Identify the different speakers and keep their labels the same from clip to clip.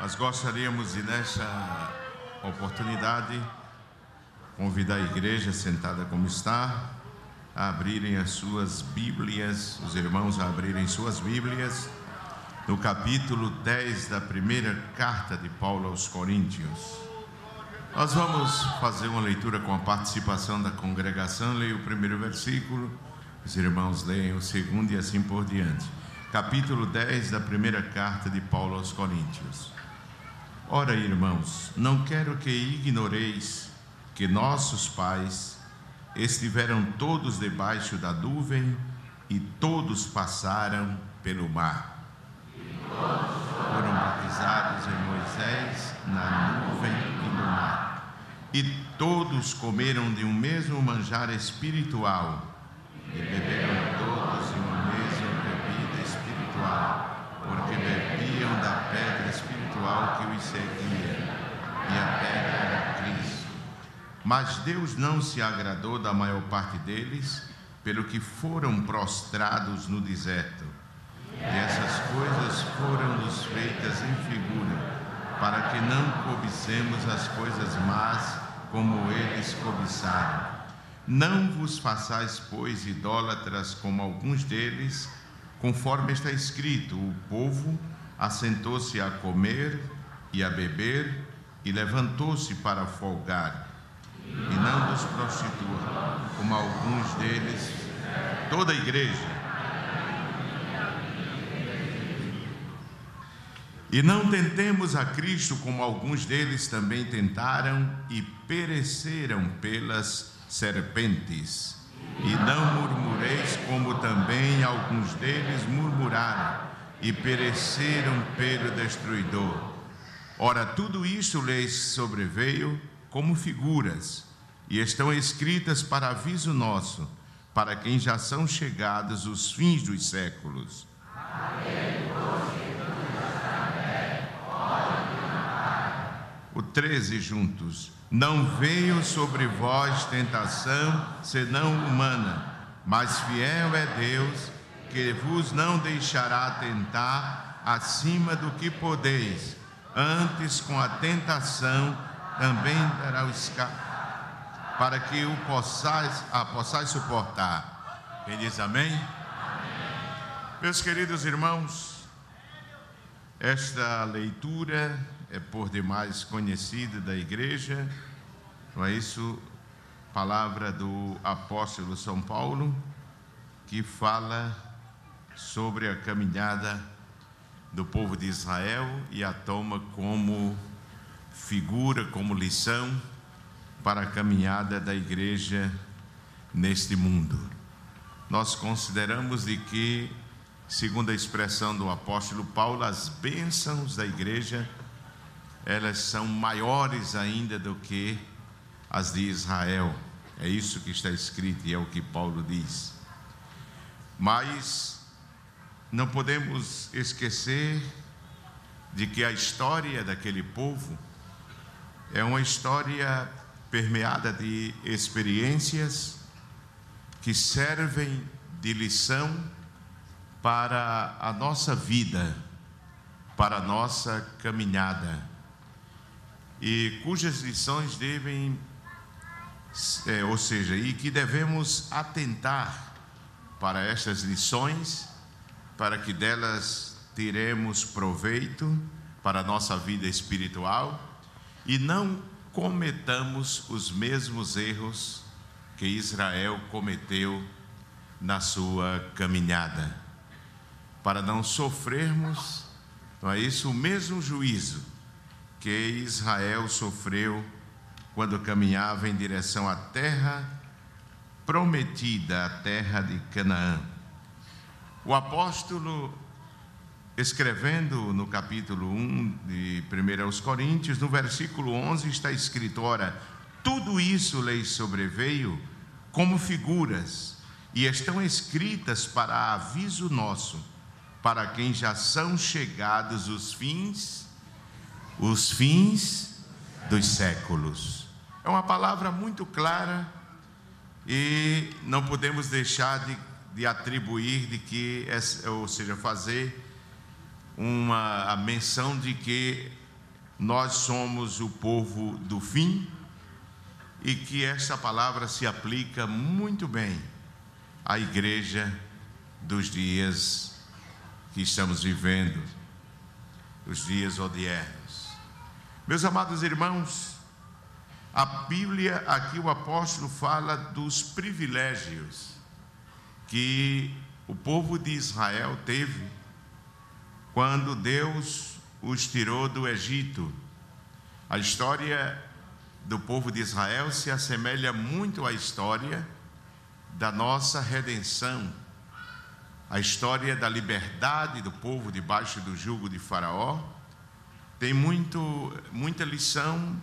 Speaker 1: Nós gostaríamos de, nesta oportunidade, convidar a igreja sentada como está, a abrirem as suas Bíblias, os irmãos a abrirem suas Bíblias, no capítulo 10 da primeira carta de Paulo aos Coríntios. Nós vamos fazer uma leitura com a participação da congregação. Leia o primeiro versículo, os irmãos leiam o segundo e assim por diante. Capítulo 10 da primeira carta de Paulo aos Coríntios. Ora, irmãos, não quero que ignoreis que nossos pais estiveram todos debaixo da nuvem e todos passaram pelo mar. Foram batizados em Moisés na nuvem e no mar. E todos comeram de um mesmo manjar espiritual e beberam todos de uma mesma bebida espiritual, porque bebiam da pedra espiritual que os seguia, e a pedra era Cristo. Mas Deus não se agradou da maior parte deles, pelo que foram prostrados no deserto. E essas coisas foram-nos feitas em figura, para que não cobicemos as coisas más como eles cobiçaram. Não vos façais, pois, idólatras como alguns deles, conforme está escrito: o povo assentou-se a comer e a beber e levantou-se para folgar. E não vos prostitua, como alguns deles, toda a igreja. E não tentemos a Cristo como alguns deles também tentaram e pereceram pelas serpentes. E não murmureis como também alguns deles murmuraram e pereceram pelo destruidor. Ora, tudo isso lhes sobreveio como figuras, e estão escritas para aviso nosso, para quem já são chegados os fins dos séculos. O 13 juntos. Não veio sobre vós tentação senão humana, mas fiel é Deus que vos não deixará tentar acima do que podeis, antes com a tentação também dará o escape, para que o possais, a possais suportar. Quem diz amém? amém? Meus queridos irmãos, esta leitura é por demais conhecida da igreja, não é isso? Palavra do apóstolo São Paulo, que fala sobre a caminhada do povo de Israel e a toma como figura, como lição para a caminhada da igreja neste mundo. Nós consideramos de que, segundo a expressão do apóstolo Paulo, as bênçãos da igreja elas são maiores ainda do que as de Israel. É isso que está escrito e é o que Paulo diz. Mas não podemos esquecer de que a história daquele povo é uma história permeada de experiências que servem de lição para a nossa vida, para a nossa caminhada e cujas lições devem, é, ou seja, e que devemos atentar para estas lições, para que delas teremos proveito para a nossa vida espiritual e não cometamos os mesmos erros que Israel cometeu na sua caminhada, para não sofrermos, não é isso, o mesmo juízo que Israel sofreu quando caminhava em direção à terra prometida, a terra de Canaã. O apóstolo, escrevendo no capítulo 1 de 1 aos Coríntios, no versículo 11 está escrito: Ora, tudo isso lhes sobreveio como figuras e estão escritas para aviso nosso, para quem já são chegados os fins os fins dos séculos. É uma palavra muito clara e não podemos deixar de, de atribuir de que, ou seja, fazer uma a menção de que nós somos o povo do fim e que esta palavra se aplica muito bem à igreja dos dias que estamos vivendo, os dias odiernos. Meus amados irmãos, a Bíblia, aqui o apóstolo fala dos privilégios que o povo de Israel teve quando Deus os tirou do Egito. A história do povo de Israel se assemelha muito à história da nossa redenção, a história da liberdade do povo debaixo do jugo de Faraó. Tem muito, muita lição,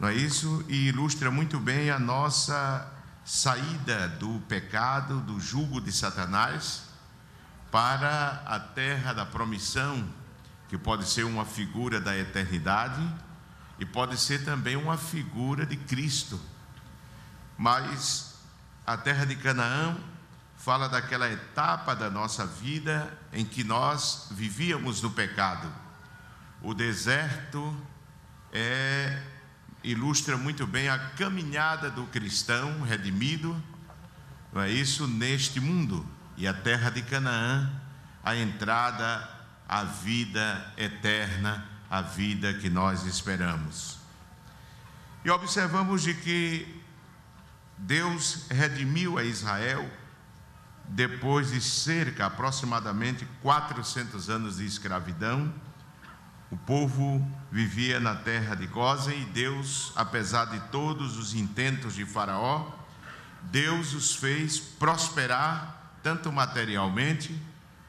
Speaker 1: não é isso? E ilustra muito bem a nossa saída do pecado, do jugo de Satanás, para a terra da promissão, que pode ser uma figura da eternidade e pode ser também uma figura de Cristo. Mas a terra de Canaã fala daquela etapa da nossa vida em que nós vivíamos no pecado. O deserto é, ilustra muito bem a caminhada do cristão redimido, não é isso, neste mundo. E a terra de Canaã, a entrada à vida eterna a vida que nós esperamos. E observamos de que Deus redimiu a Israel depois de cerca aproximadamente 400 anos de escravidão. O povo vivia na terra de Gozen e Deus, apesar de todos os intentos de Faraó, Deus os fez prosperar tanto materialmente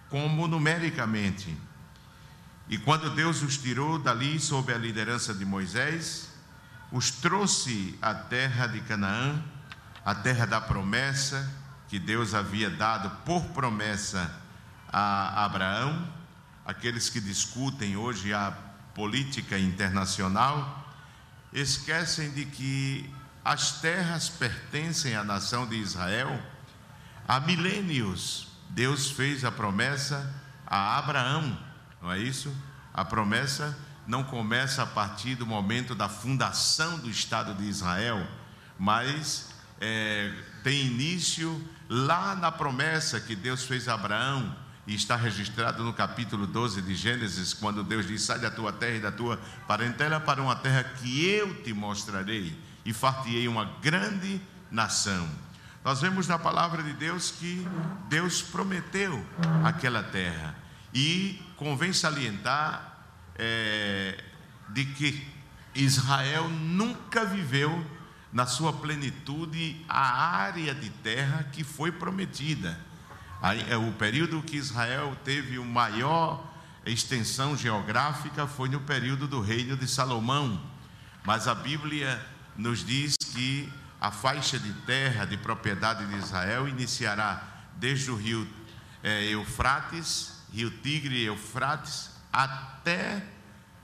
Speaker 1: como numericamente. E quando Deus os tirou dali sob a liderança de Moisés, os trouxe à terra de Canaã, a terra da promessa que Deus havia dado por promessa a Abraão. Aqueles que discutem hoje a política internacional esquecem de que as terras pertencem à nação de Israel. Há milênios, Deus fez a promessa a Abraão não é isso? A promessa não começa a partir do momento da fundação do Estado de Israel, mas é, tem início lá na promessa que Deus fez a Abraão, e está registrado no capítulo 12 de Gênesis, quando Deus diz: Sai da tua terra e da tua parentela para uma terra que eu te mostrarei, e fartiei uma grande nação. Nós vemos na palavra de Deus que Deus prometeu aquela terra. E convém salientar é, de que Israel nunca viveu na sua plenitude a área de terra que foi prometida. É, o período que Israel teve o maior extensão geográfica foi no período do reino de Salomão. Mas a Bíblia nos diz que a faixa de terra de propriedade de Israel iniciará desde o rio é, Eufrates rio Tigre e Eufrates, até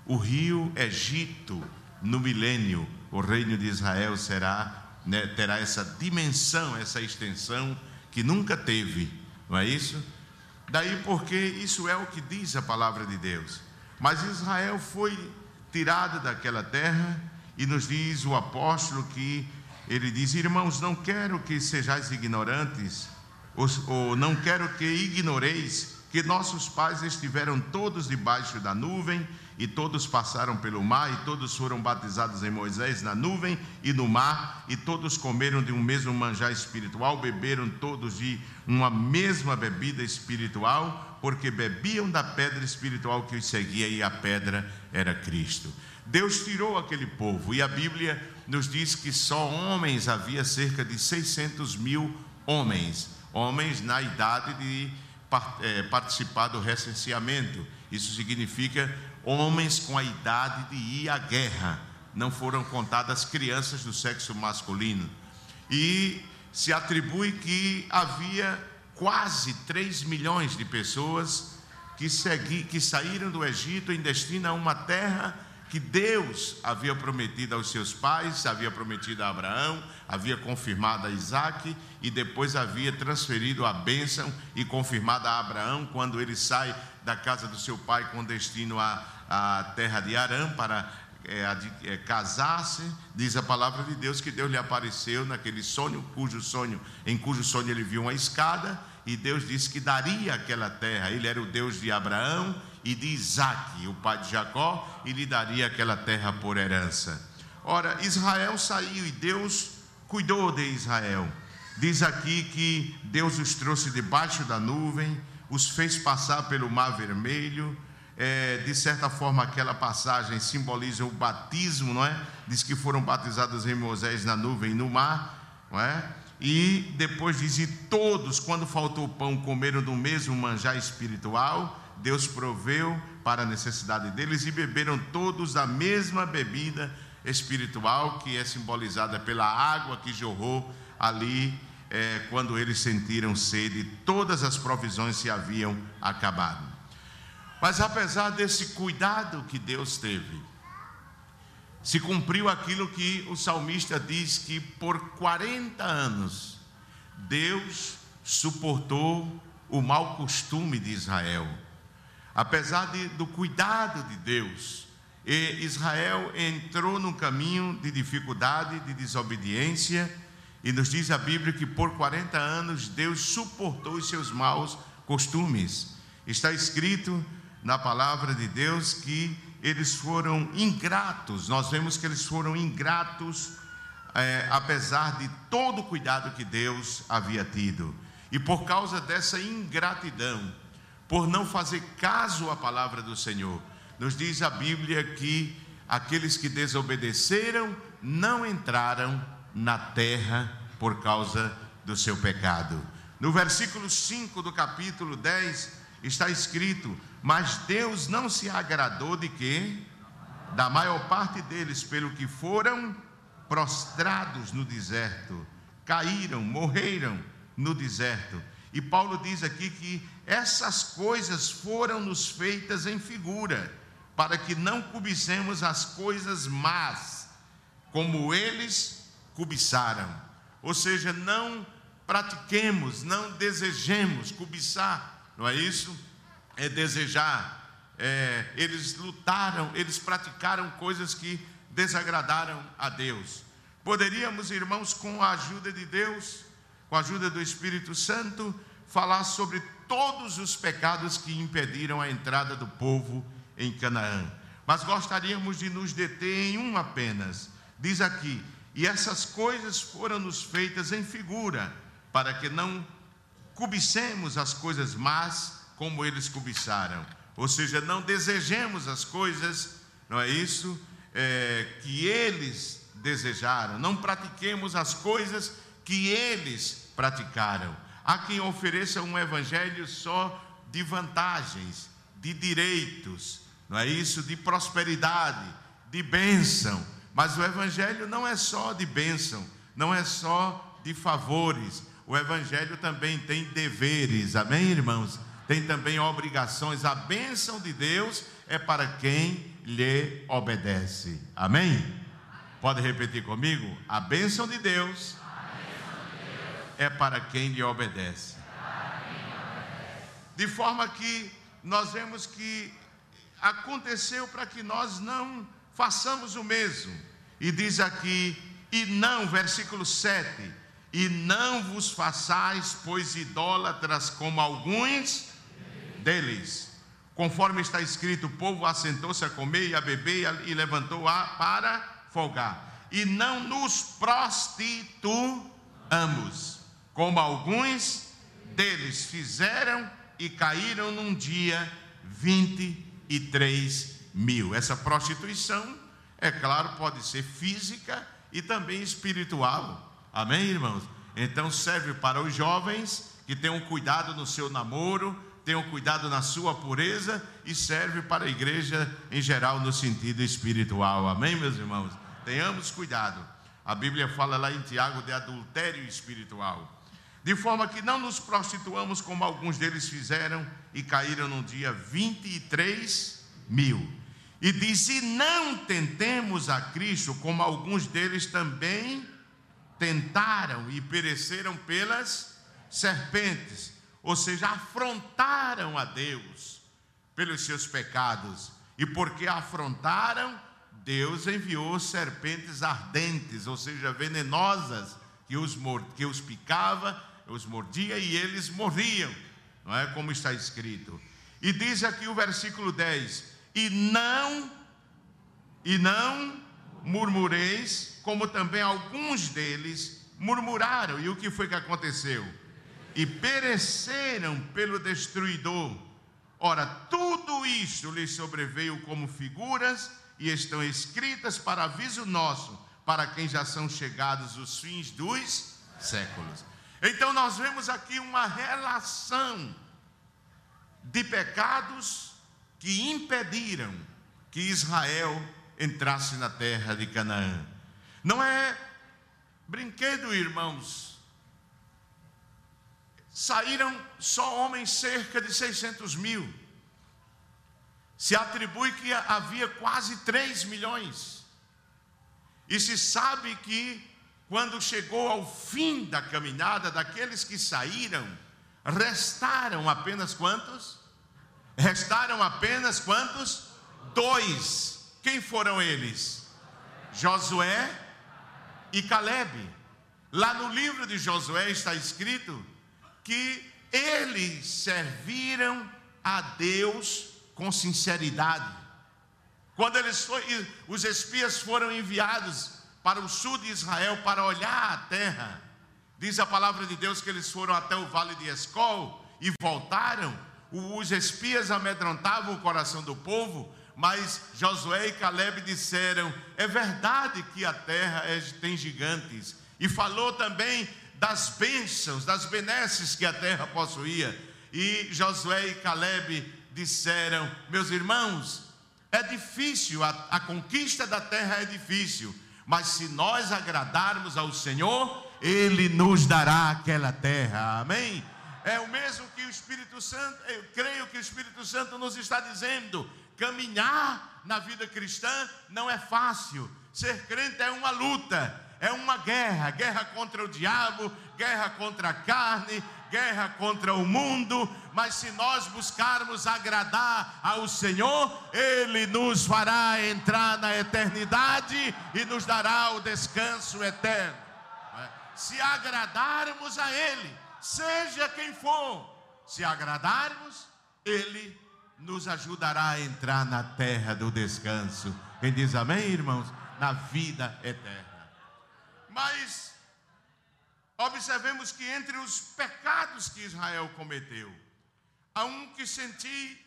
Speaker 1: o rio Egito no milênio. O reino de Israel será, né, terá essa dimensão, essa extensão que nunca teve, não é isso? Daí porque isso é o que diz a palavra de Deus. Mas Israel foi tirado daquela terra e nos diz o apóstolo que ele diz: Irmãos, não quero que sejais ignorantes, ou, não quero que ignoreis que nossos pais estiveram todos debaixo da nuvem, e todos passaram pelo mar, e todos foram batizados em Moisés na nuvem e no mar, e todos comeram de um mesmo manjar espiritual, beberam todos de uma mesma bebida espiritual, porque bebiam da pedra espiritual que os seguia, e a pedra era Cristo. Deus tirou aquele povo, e a Bíblia nos diz que só homens havia cerca de 600 mil homens, homens na idade de é, participar do recenseamento. Isso significa homens com a idade de ir à guerra. Não foram contadas crianças do sexo masculino. E se atribui que havia quase 3 milhões de pessoas que, segui, que saíram do Egito em destino a uma terra que Deus havia prometido aos seus pais, havia prometido a Abraão, havia confirmado a Isaac e depois havia transferido a bênção e confirmado a Abraão quando ele sai da casa do seu pai com destino à, à terra de Arã para é, é, casasse, diz a palavra de Deus que Deus lhe apareceu naquele sonho, cujo sonho, em cujo sonho ele viu uma escada, e Deus disse que daria aquela terra. Ele era o Deus de Abraão e de Isaac, o pai de Jacó, e lhe daria aquela terra por herança. Ora, Israel saiu e Deus cuidou de Israel. Diz aqui que Deus os trouxe debaixo da nuvem, os fez passar pelo mar vermelho, é, de certa forma, aquela passagem simboliza o batismo, não é? Diz que foram batizados em Moisés na nuvem e no mar, não é? E depois diz: E todos, quando faltou pão, comeram do mesmo manjar espiritual. Deus proveu para a necessidade deles e beberam todos da mesma bebida espiritual, que é simbolizada pela água que jorrou ali é, quando eles sentiram sede. Todas as provisões se haviam acabado. Mas apesar desse cuidado que Deus teve, se cumpriu aquilo que o salmista diz que por 40 anos Deus suportou o mau costume de Israel. Apesar de, do cuidado de Deus, Israel entrou num caminho de dificuldade, de desobediência, e nos diz a Bíblia que por 40 anos Deus suportou os seus maus costumes. Está escrito na palavra de Deus que eles foram ingratos, nós vemos que eles foram ingratos, é, apesar de todo o cuidado que Deus havia tido. E por causa dessa ingratidão, por não fazer caso à palavra do Senhor, nos diz a Bíblia que aqueles que desobedeceram não entraram na terra por causa do seu pecado. No versículo 5 do capítulo 10 está escrito: mas Deus não se agradou de quê? Da maior parte deles, pelo que foram prostrados no deserto, caíram, morreram no deserto. E Paulo diz aqui que essas coisas foram nos feitas em figura, para que não cobicemos as coisas más, como eles cobiçaram. Ou seja, não pratiquemos, não desejemos cobiçar, não é isso? é desejar. É, eles lutaram, eles praticaram coisas que desagradaram a Deus. Poderíamos, irmãos, com a ajuda de Deus, com a ajuda do Espírito Santo, falar sobre todos os pecados que impediram a entrada do povo em Canaã. Mas gostaríamos de nos deter em um apenas. Diz aqui: e essas coisas foram nos feitas em figura, para que não cobicemos as coisas más como eles cobiçaram. Ou seja, não desejemos as coisas, não é isso? É, que eles desejaram. Não pratiquemos as coisas que eles praticaram. Há quem ofereça um evangelho só de vantagens, de direitos, não é isso? De prosperidade, de bênção. Mas o evangelho não é só de bênção, não é só de favores. O evangelho também tem deveres. Amém, irmãos? tem também obrigações. A bênção de Deus é para quem lhe obedece. Amém? Pode repetir comigo? A bênção de Deus, é para quem lhe obedece. De forma que nós vemos que aconteceu para que nós não façamos o mesmo. E diz aqui, e não, versículo 7, e não vos façais, pois idólatras como alguns deles. Conforme está escrito, o povo assentou-se a comer e a beber e levantou-a para folgar. E não nos prostituamos, como alguns deles fizeram e caíram num dia 23 mil. Essa prostituição, é claro, pode ser física e também espiritual. Amém, irmãos? Então serve para os jovens que tenham cuidado no seu namoro, tenham cuidado na sua pureza e serve para a igreja em geral no sentido espiritual. Amém, meus irmãos? Tenhamos cuidado. A Bíblia fala lá em Tiago de adultério espiritual. De forma que não nos prostituamos como alguns deles fizeram e caíram no dia 23 mil. E diz: E não tentemos a Cristo como alguns deles também tentaram e pereceram pelas serpentes ou seja, afrontaram a Deus pelos seus pecados, e porque afrontaram, Deus enviou serpentes ardentes, ou seja, venenosas, que os, que os picava, os mordia e eles morriam, não é como está escrito. E diz aqui o versículo 10: E não, e não murmureis, como também alguns deles murmuraram. E o que foi que aconteceu? E pereceram pelo destruidor. Ora, tudo isto lhes sobreveio como figuras e estão escritas para aviso nosso, para quem já são chegados os fins dos séculos. Então nós vemos aqui uma relação de pecados que impediram que Israel entrasse na terra de Canaã. Não é brinquedo, irmãos. Saíram só homens cerca de 600 mil. Se atribui que havia quase 3 milhões. E se sabe que quando chegou ao fim da caminhada daqueles que saíram, Restaram apenas quantos? Restaram apenas quantos? Dois. Quem foram eles? Josué e Caleb. Lá no livro de Josué está escrito que eles serviram a Deus com sinceridade. Quando eles foi, os espias foram enviados para o sul de Israel para olhar a terra, Diz a palavra de Deus que eles foram até o vale de Escol e voltaram. Os espias amedrontavam o coração do povo, mas Josué e Caleb disseram: É verdade que a terra é, tem gigantes. E falou também das bênçãos, das benesses que a terra possuía. E Josué e Caleb disseram: Meus irmãos, é difícil, a, a conquista da terra é difícil, mas se nós agradarmos ao Senhor, ele nos dará aquela terra. Amém? É o mesmo que o Espírito Santo, eu creio que o Espírito Santo nos está dizendo: caminhar na vida cristã não é fácil. Ser crente é uma luta, é uma guerra guerra contra o diabo, guerra contra a carne, guerra contra o mundo. Mas se nós buscarmos agradar ao Senhor, Ele nos fará entrar na eternidade e nos dará o descanso eterno se agradarmos a Ele, seja quem for, se agradarmos, Ele nos ajudará a entrar na terra do descanso. Quem diz amém, irmãos? Na vida eterna. Mas, observemos que entre os pecados que Israel cometeu, há um que senti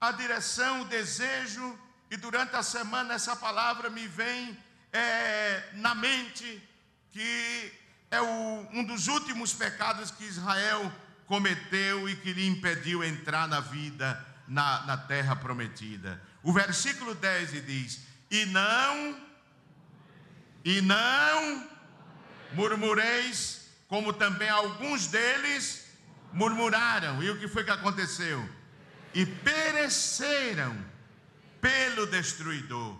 Speaker 1: a direção, o desejo, e durante a semana essa palavra me vem é, na mente que é o, um dos últimos pecados que Israel cometeu e que lhe impediu entrar na vida, na, na terra prometida. O versículo 10 diz: E não, e não murmureis, como também alguns deles murmuraram. E o que foi que aconteceu? E pereceram pelo destruidor.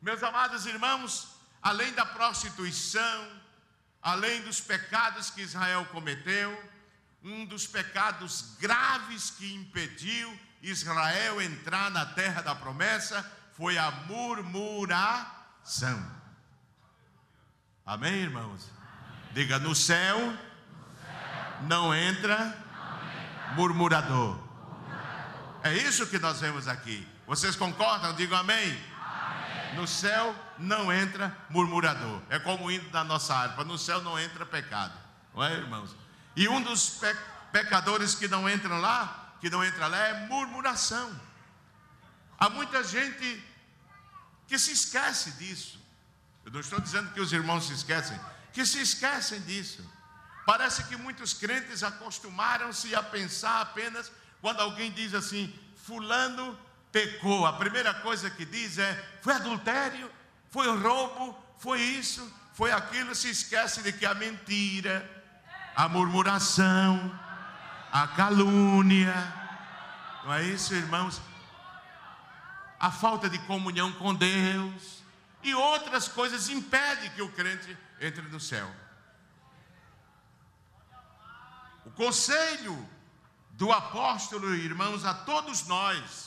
Speaker 1: Meus amados irmãos, além da prostituição, além dos pecados que Israel cometeu, um dos pecados graves que impediu Israel entrar na terra da promessa foi a murmuração. Amém, irmãos? Diga: no céu, não, entra murmurador. É isso que nós vemos aqui. Vocês concordam? Digam amém. No céu não entra murmurador. É como o hino da nossa harpa. No céu não entra pecado. Não é, irmãos? E um dos pe pecadores que não entram lá, que não entra lá, é murmuração. Há muita gente que se esquece disso. Eu não estou dizendo que os irmãos se esquecem, que se esquecem disso. Parece que muitos crentes acostumaram-se a pensar apenas quando alguém diz assim: Fulano pecou, a primeira coisa que diz é: foi adultério, foi roubo, foi isso, foi aquilo. Se esquece de que a mentira, a murmuração, a calúnia, não é isso, irmãos? A falta de comunhão com Deus e outras coisas impedem que o crente entre no céu. O conselho do apóstolo, irmãos, a todos nós,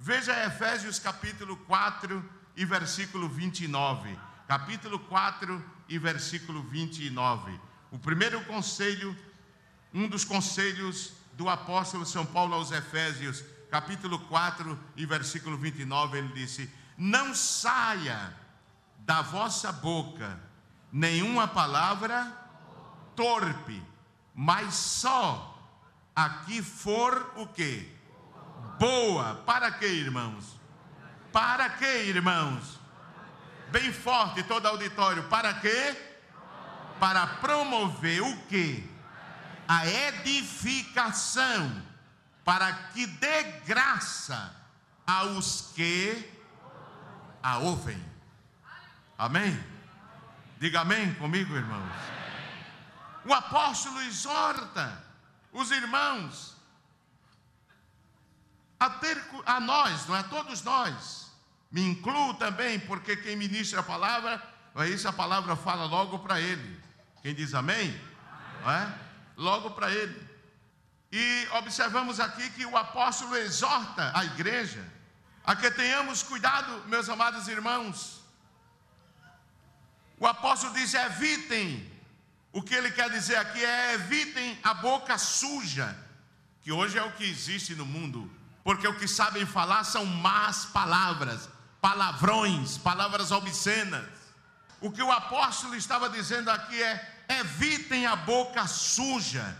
Speaker 1: Veja Efésios capítulo 4 e versículo 29. Capítulo 4 e versículo 29. O primeiro conselho, um dos conselhos do apóstolo São Paulo aos Efésios, capítulo 4 e versículo 29, ele disse: Não saia da vossa boca nenhuma palavra torpe, mas só aqui for o que? Boa. Para que, irmãos? Para que, irmãos? Bem forte todo auditório. Para quê? Para promover o que? A edificação, para que dê graça aos que a ouvem. Amém? Diga amém comigo, irmãos. O apóstolo exorta os irmãos a ter a nós, não é todos nós. Me incluo também, porque quem ministra a palavra, é isso a palavra fala logo para ele. Quem diz amém? É? Logo para ele. E observamos aqui que o apóstolo exorta a igreja a que tenhamos cuidado, meus amados irmãos. O apóstolo diz: evitem. O que ele quer dizer aqui é evitem a boca suja, que hoje é o que existe no mundo porque o que sabem falar são más palavras, palavrões, palavras obscenas. O que o apóstolo estava dizendo aqui é: evitem a boca suja,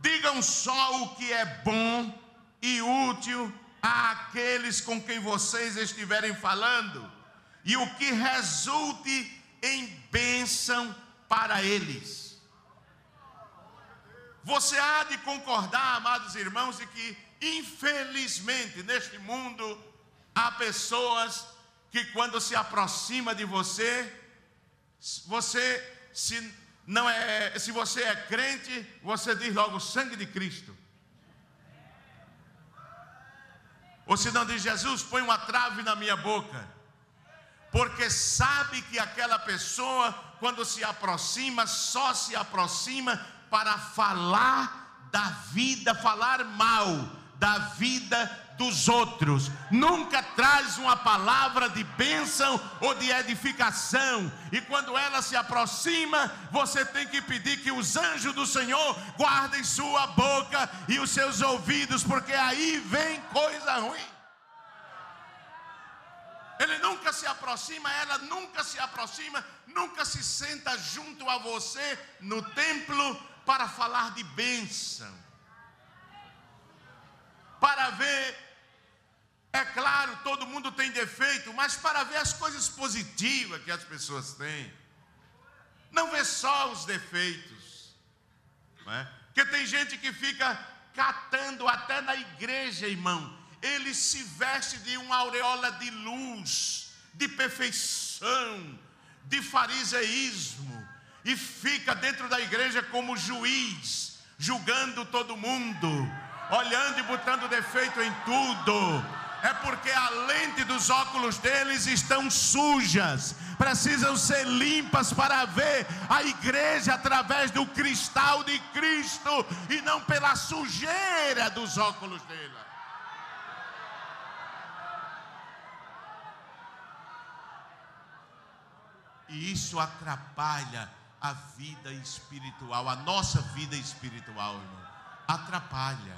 Speaker 1: digam só o que é bom e útil àqueles com quem vocês estiverem falando, e o que resulte em bênção para eles. Você há de concordar, amados irmãos, de que Infelizmente, neste mundo, há pessoas que quando se aproxima de você, você se não é, se você é crente, você diz logo sangue de Cristo. Ou se não diz Jesus, põe uma trave na minha boca. Porque sabe que aquela pessoa, quando se aproxima, só se aproxima para falar da vida, falar mal da vida dos outros, nunca traz uma palavra de bênção ou de edificação, e quando ela se aproxima, você tem que pedir que os anjos do Senhor guardem sua boca e os seus ouvidos, porque aí vem coisa ruim. Ele nunca se aproxima, ela nunca se aproxima, nunca se senta junto a você no templo para falar de bênção para ver, é claro, todo mundo tem defeito, mas para ver as coisas positivas que as pessoas têm. Não vê só os defeitos, não é? Porque tem gente que fica catando até na igreja, irmão. Ele se veste de uma aureola de luz, de perfeição, de fariseísmo, e fica dentro da igreja como juiz, julgando todo mundo olhando e botando defeito em tudo. É porque a lente dos óculos deles estão sujas, precisam ser limpas para ver a igreja através do cristal de Cristo e não pela sujeira dos óculos dele. E isso atrapalha a vida espiritual, a nossa vida espiritual, irmão. Atrapalha.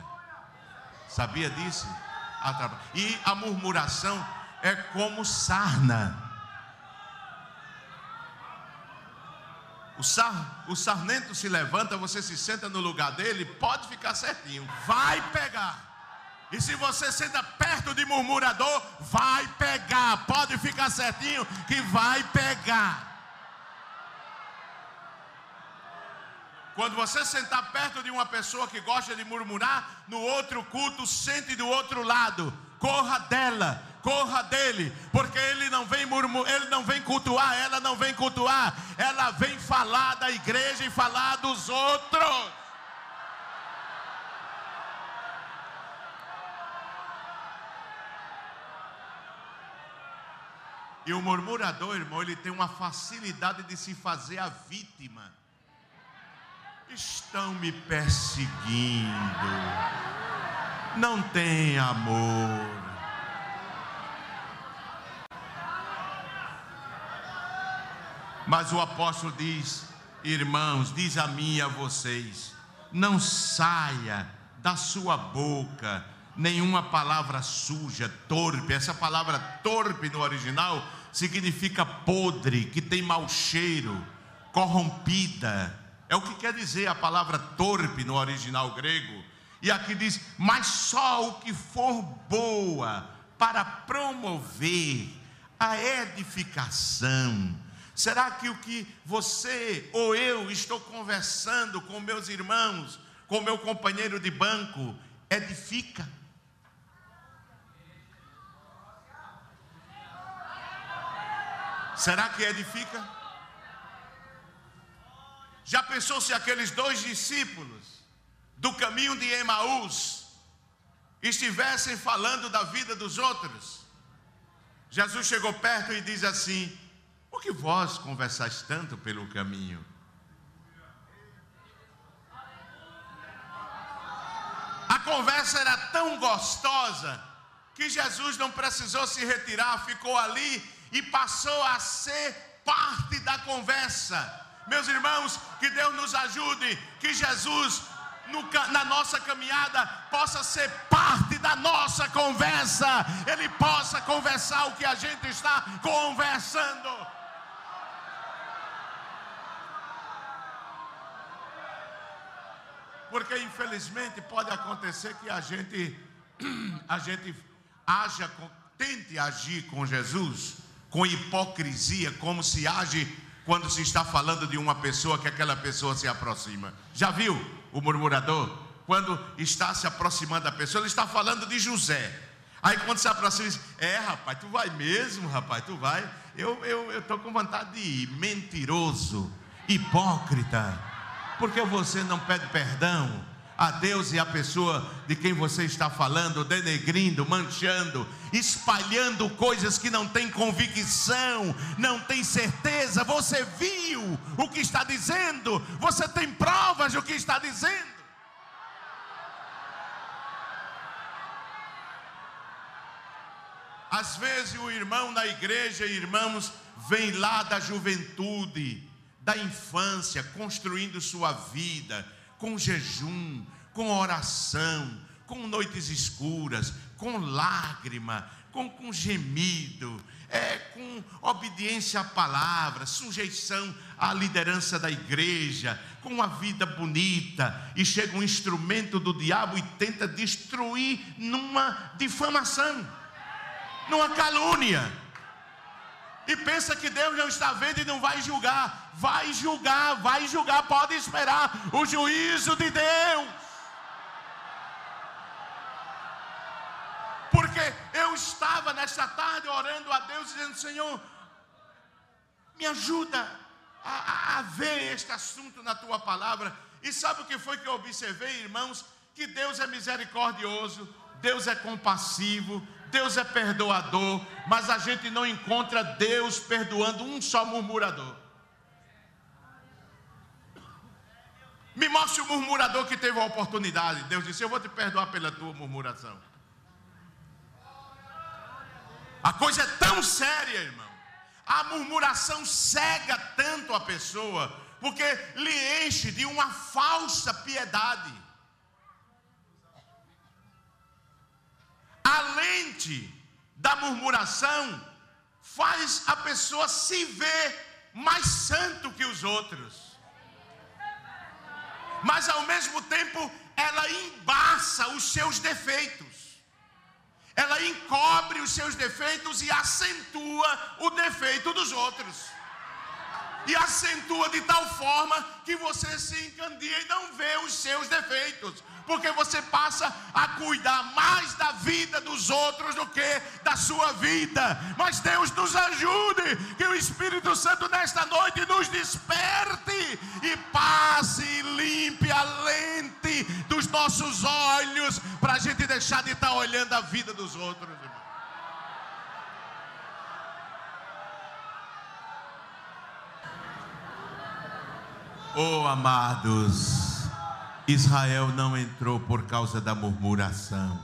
Speaker 1: Sabia disso? E a murmuração é como sarna. O, sar, o sarnento se levanta, você se senta no lugar dele, pode ficar certinho, vai pegar. E se você senta perto de murmurador, vai pegar, pode ficar certinho que vai pegar. Quando você sentar perto de uma pessoa que gosta de murmurar, no outro culto, sente do outro lado. Corra dela, corra dele, porque ele não vem ele não vem cultuar, ela não vem cultuar, ela vem falar da igreja e falar dos outros. E o murmurador, irmão, ele tem uma facilidade de se fazer a vítima estão me perseguindo, não tem amor. Mas o apóstolo diz: Irmãos, diz a mim e a vocês, não saia da sua boca nenhuma palavra suja, torpe. Essa palavra torpe no original significa podre, que tem mau cheiro, corrompida. É o que quer dizer a palavra torpe no original grego. E aqui diz: mas só o que for boa para promover a edificação. Será que o que você ou eu estou conversando com meus irmãos, com meu companheiro de banco, edifica? Será que edifica? Já pensou se aqueles dois discípulos do caminho de Emaús estivessem falando da vida dos outros? Jesus chegou perto e diz assim: Por que vós conversais tanto pelo caminho? A conversa era tão gostosa que Jesus não precisou se retirar, ficou ali e passou a ser parte da conversa. Meus irmãos, que Deus nos ajude, que Jesus no, na nossa caminhada possa ser parte da nossa conversa, Ele possa conversar o que a gente está conversando. Porque infelizmente pode acontecer que a gente a gente haja tente agir com Jesus com hipocrisia, como se age quando se está falando de uma pessoa que aquela pessoa se aproxima. Já viu o murmurador? Quando está se aproximando da pessoa, ele está falando de José. Aí quando se aproxima, diz: É, rapaz, tu vai mesmo, rapaz, tu vai. Eu estou eu, eu com vontade de ir. Mentiroso, hipócrita, porque você não pede perdão a Deus e a pessoa de quem você está falando, denegrindo, manchando, espalhando coisas que não tem convicção, não tem certeza. Você viu o que está dizendo, você tem provas do que está dizendo. Às vezes o irmão na igreja, irmãos, vem lá da juventude, da infância, construindo sua vida com jejum, com oração, com noites escuras, com lágrima, com, com gemido, é, com obediência à palavra, sujeição à liderança da igreja, com uma vida bonita, e chega um instrumento do diabo e tenta destruir numa difamação, numa calúnia e pensa que Deus não está vendo e não vai julgar. Vai julgar, vai julgar, pode esperar o juízo de Deus. Porque eu estava nesta tarde orando a Deus, dizendo: Senhor, me ajuda a, a, ver este assunto na tua palavra. E sabe o que foi que eu observei, irmãos? Que Deus é misericordioso, Deus é compassivo, Deus é perdoador, mas a gente não encontra Deus perdoando um só murmurador. Me mostre o murmurador que teve a oportunidade. Deus disse: Eu vou te perdoar pela tua murmuração. A coisa é tão séria, irmão. A murmuração cega tanto a pessoa, porque lhe enche de uma falsa piedade. A lente da murmuração faz a pessoa se ver mais santo que os outros. Mas ao mesmo tempo, ela embaça os seus defeitos. Ela encobre os seus defeitos e acentua o defeito dos outros. E acentua de tal forma que você se encandia e não vê os seus defeitos porque você passa a cuidar mais da vida dos outros do que da sua vida. Mas Deus nos ajude, que o Espírito Santo nesta noite nos desperte e passe e limpe a lente dos nossos olhos, para a gente deixar de estar olhando a vida dos outros. Oh, amados. Israel não entrou por causa da murmuração.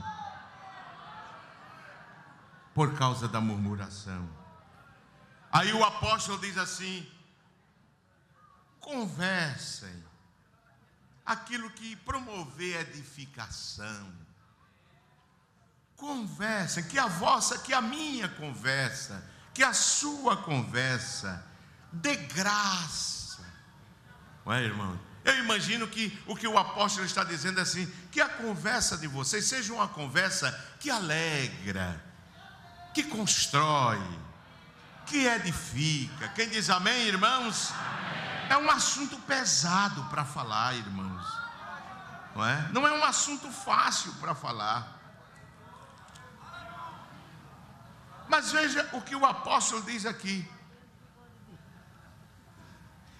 Speaker 1: Por causa da murmuração. Aí o apóstolo diz assim: conversem aquilo que promover edificação. Conversem, que a vossa, que a minha conversa, que a sua conversa dê graça. Não é, irmão? Eu imagino que o que o apóstolo está dizendo é assim: que a conversa de vocês seja uma conversa que alegra, que constrói, que edifica. Quem diz amém, irmãos? É um assunto pesado para falar, irmãos. Não é? Não é um assunto fácil para falar. Mas veja o que o apóstolo diz aqui.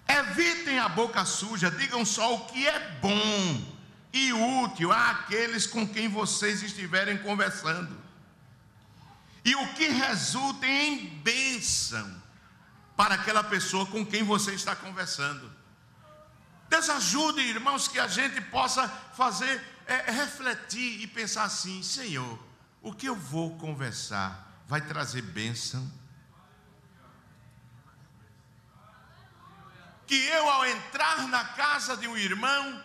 Speaker 1: Evitem a boca suja, digam só o que é bom e útil àqueles com quem vocês estiverem conversando. E o que resulte em bênção para aquela pessoa com quem você está conversando. Deus ajude, irmãos, que a gente possa fazer, é, refletir e pensar assim: Senhor, o que eu vou conversar vai trazer bênção? Que eu, ao entrar na casa de um irmão,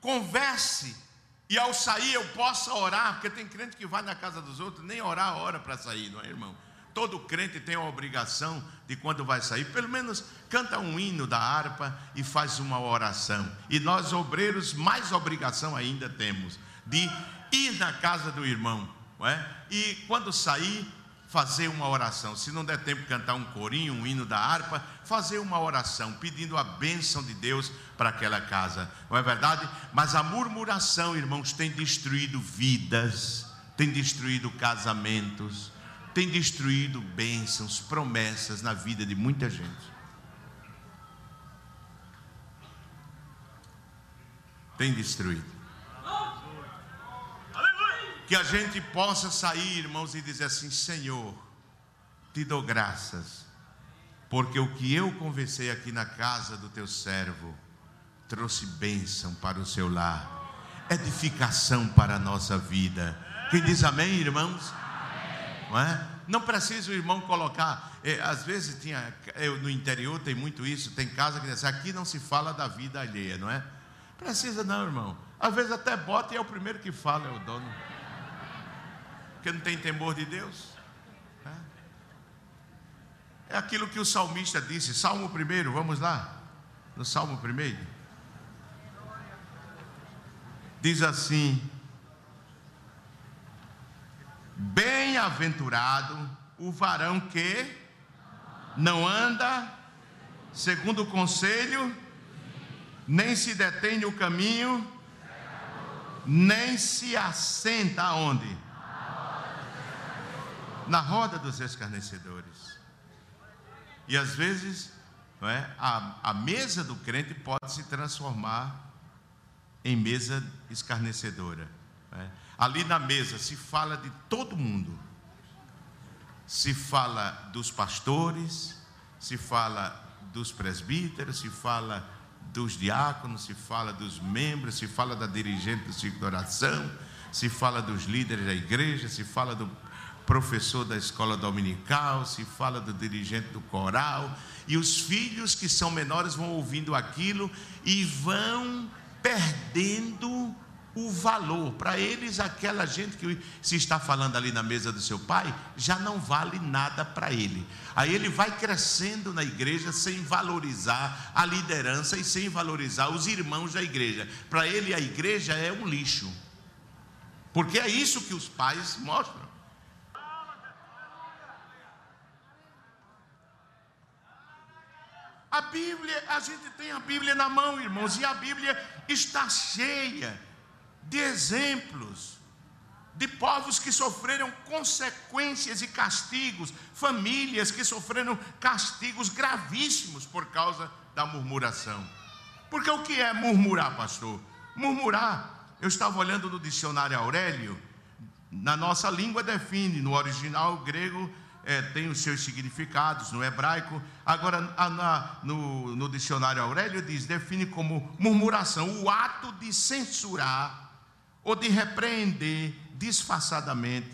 Speaker 1: converse e ao sair eu possa orar, porque tem crente que vai na casa dos outros, nem orar a hora para sair, não é, irmão? Todo crente tem a obrigação de quando vai sair, pelo menos canta um hino da harpa e faz uma oração. E nós, obreiros, mais obrigação ainda temos de ir na casa do irmão, não é? E quando sair, fazer uma oração. Se não der tempo cantar um corinho, um hino da harpa, fazer uma oração, pedindo a bênção de Deus para aquela casa. Não é verdade? Mas a murmuração, irmãos, tem destruído vidas, tem destruído casamentos tem destruído bênçãos, promessas na vida de muita gente. Tem destruído. Que a gente possa sair, irmãos, e dizer assim: Senhor, te dou graças, porque o que eu conversei aqui na casa do teu servo trouxe bênção para o seu lar, edificação para a nossa vida. Quem diz amém, irmãos? não é? Não precisa o irmão colocar. É, às vezes tinha, eu, no interior tem muito isso, tem casa que diz assim, aqui não se fala da vida alheia, não é? Precisa não, irmão. Às vezes até bota e é o primeiro que fala, é o dono. Porque não tem temor de Deus. É, aquilo que o salmista disse, Salmo primeiro, vamos lá. No Salmo primeiro. Diz assim: Bem-aventurado o varão que não anda segundo o conselho, nem se detém no caminho, nem se assenta aonde? Na roda dos escarnecedores. E às vezes, é, a, a mesa do crente pode se transformar em mesa escarnecedora. É. Ali na mesa se fala de todo mundo. Se fala dos pastores, se fala dos presbíteros, se fala dos diáconos, se fala dos membros, se fala da dirigente do ciclo de oração, se fala dos líderes da igreja, se fala do professor da escola dominical, se fala do dirigente do coral, e os filhos que são menores vão ouvindo aquilo e vão perdendo o valor. Para eles, aquela gente que se está falando ali na mesa do seu pai, já não vale nada para ele. Aí ele vai crescendo na igreja sem valorizar a liderança e sem valorizar os irmãos da igreja. Para ele, a igreja é um lixo. Porque é isso que os pais mostram. A Bíblia, a gente tem a Bíblia na mão, irmãos, e a Bíblia está cheia de exemplos de povos que sofreram consequências e castigos, famílias que sofreram castigos gravíssimos por causa da murmuração. Porque o que é murmurar, pastor? Murmurar, eu estava olhando no dicionário Aurélio, na nossa língua define, no original grego é, tem os seus significados, no hebraico. Agora, na, no, no dicionário Aurélio diz, define como murmuração, o ato de censurar ou de repreender disfarçadamente,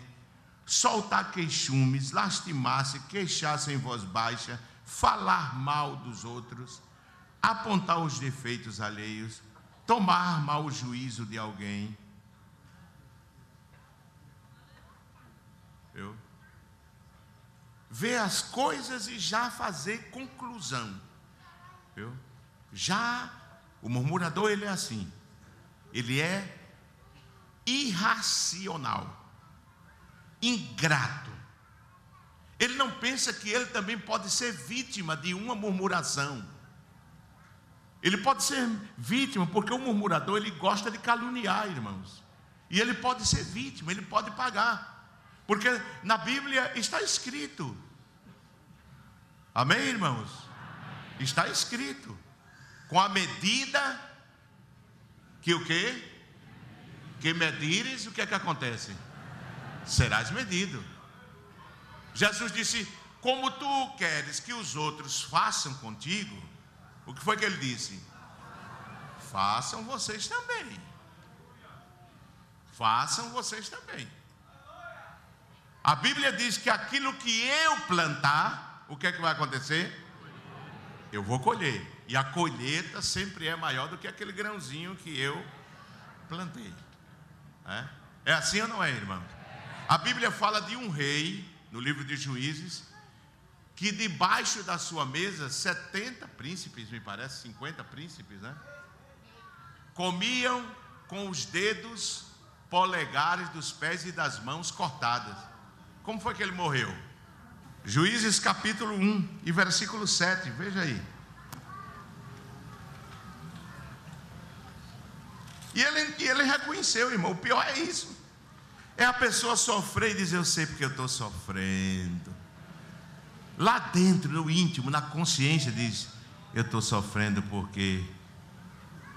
Speaker 1: soltar queixumes, lastimar-se, queixar-se em voz baixa, falar mal dos outros, apontar os defeitos alheios, tomar mau juízo de alguém. Eu ver as coisas e já fazer conclusão. Eu já o murmurador ele é assim. Ele é irracional, ingrato. Ele não pensa que ele também pode ser vítima de uma murmuração. Ele pode ser vítima, porque o murmurador ele gosta de caluniar, irmãos. E ele pode ser vítima, ele pode pagar. Porque na Bíblia está escrito. Amém, irmãos? Está escrito. Com a medida que o quê? Que medires, o que é que acontece? Serás medido. Jesus disse: Como tu queres que os outros façam contigo, o que foi que ele disse? Façam vocês também. Façam vocês também. A Bíblia diz que aquilo que eu plantar, o que é que vai acontecer? Eu vou colher. E a colheita sempre é maior do que aquele grãozinho que eu plantei. É, é assim ou não é, irmão? A Bíblia fala de um rei, no livro de Juízes, que debaixo da sua mesa, 70 príncipes, me parece, 50 príncipes, né? Comiam com os dedos polegares dos pés e das mãos cortadas. Como foi que ele morreu? Juízes capítulo 1 e versículo 7, veja aí. E ele, e ele reconheceu, irmão, o pior é isso. É a pessoa sofrer e dizer, eu sei porque eu estou sofrendo. Lá dentro, no íntimo, na consciência, diz: Eu estou sofrendo porque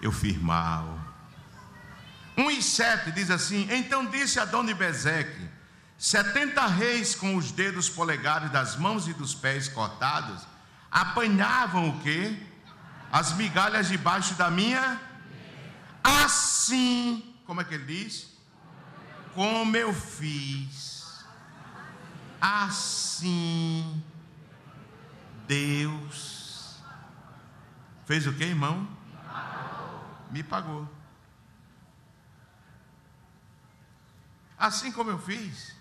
Speaker 1: eu fiz mal. 1 e 7 diz assim: Então disse Adoni Bezeque: Setenta reis com os dedos polegares das mãos e dos pés cortados apanhavam o que? As migalhas debaixo da minha. Assim, como é que ele diz? Como eu fiz. Assim Deus fez o que, irmão? Me pagou. Assim como eu fiz,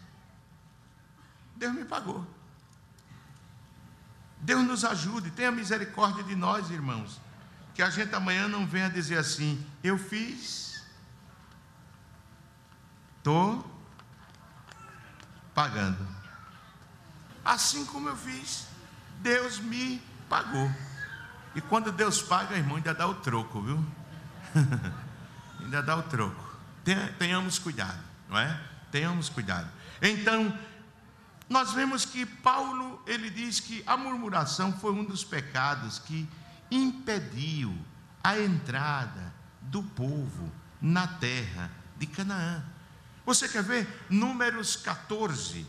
Speaker 1: Deus me pagou. Deus nos ajude, tenha misericórdia de nós, irmãos. Que a gente amanhã não venha dizer assim: eu fiz, estou pagando. Assim como eu fiz. Deus me pagou. E quando Deus paga, irmão, ainda dá o troco, viu? ainda dá o troco. Tenhamos cuidado, não é? Tenhamos cuidado. Então, nós vemos que Paulo, ele diz que a murmuração foi um dos pecados que impediu a entrada do povo na terra de Canaã. Você quer ver? Números 14,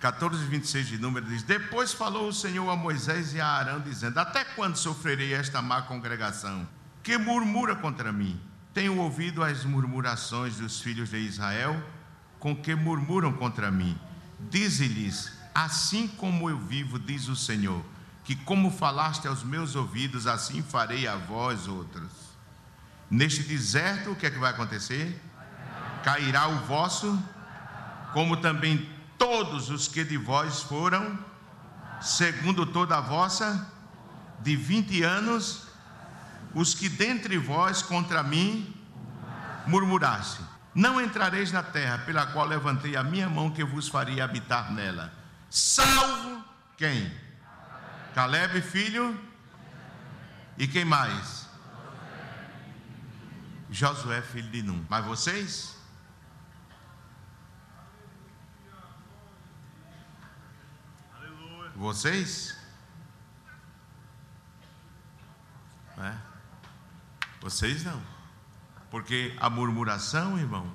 Speaker 1: 14, 26 de número diz: Depois falou o Senhor a Moisés e a Arão, dizendo: Até quando sofrerei esta má congregação, que murmura contra mim? Tenho ouvido as murmurações dos filhos de Israel, com que murmuram contra mim. Dize-lhes: Assim como eu vivo, diz o Senhor, que como falaste aos meus ouvidos, assim farei a vós outros. Neste deserto, o que é que vai acontecer? Cairá o vosso, como também todos os que de vós foram, segundo toda a vossa, de vinte anos, os que dentre vós contra mim murmuraste. Não entrareis na terra pela qual levantei a minha mão que vos faria habitar nela. Salvo quem? Caleb, filho. E quem mais? Josué, filho de Num. Mas vocês? Vocês? É. Vocês não. Porque a murmuração, irmão,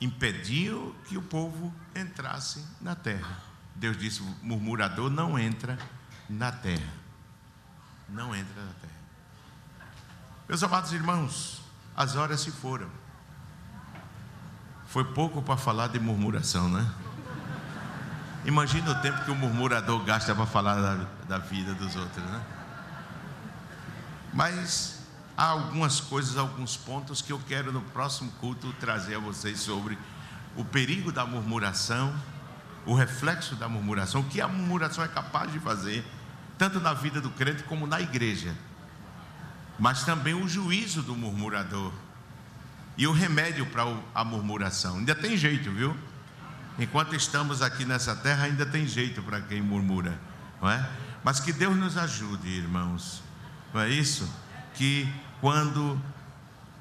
Speaker 1: impediu que o povo entrasse na terra. Deus disse: murmurador não entra na terra. Não entra na terra. Meus amados irmãos, as horas se foram. Foi pouco para falar de murmuração, né? Imagina o tempo que o murmurador gasta para falar da, da, vida dos outros, né? Mas há algumas coisas, alguns pontos que eu quero no próximo culto trazer a vocês sobre o perigo da murmuração, o reflexo da murmuração, o que a murmuração é capaz de fazer, tanto na vida do crente como na igreja, mas também o juízo do murmurador e o remédio para a murmuração. Ainda tem jeito, viu? Enquanto estamos aqui nessa terra, ainda tem jeito para quem murmura, não é? Mas que Deus nos ajude, irmãos, não é isso? Que quando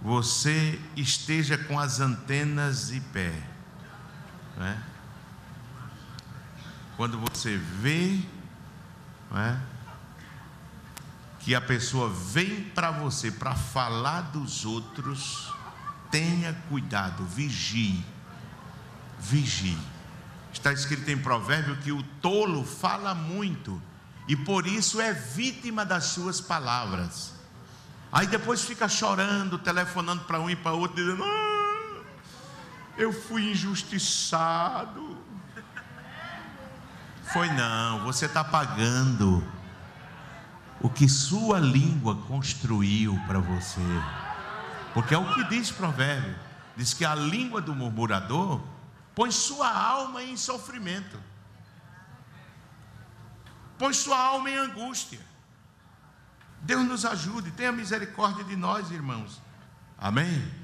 Speaker 1: você esteja com as antenas de pé, não é? quando você vê não é? que a pessoa vem para você para falar dos outros, tenha cuidado, vigie, vigie. Está escrito em provérbio que o tolo fala muito e por isso é vítima das suas palavras. Aí depois fica chorando, telefonando para um e para outro, dizendo: ah, Eu fui injustiçado. Foi não, você está pagando o que sua língua construiu para você. Porque é o que diz o provérbio: diz que a língua do murmurador põe sua alma em sofrimento, põe sua alma em angústia. Deus nos ajude, tenha misericórdia de nós, irmãos. Amém?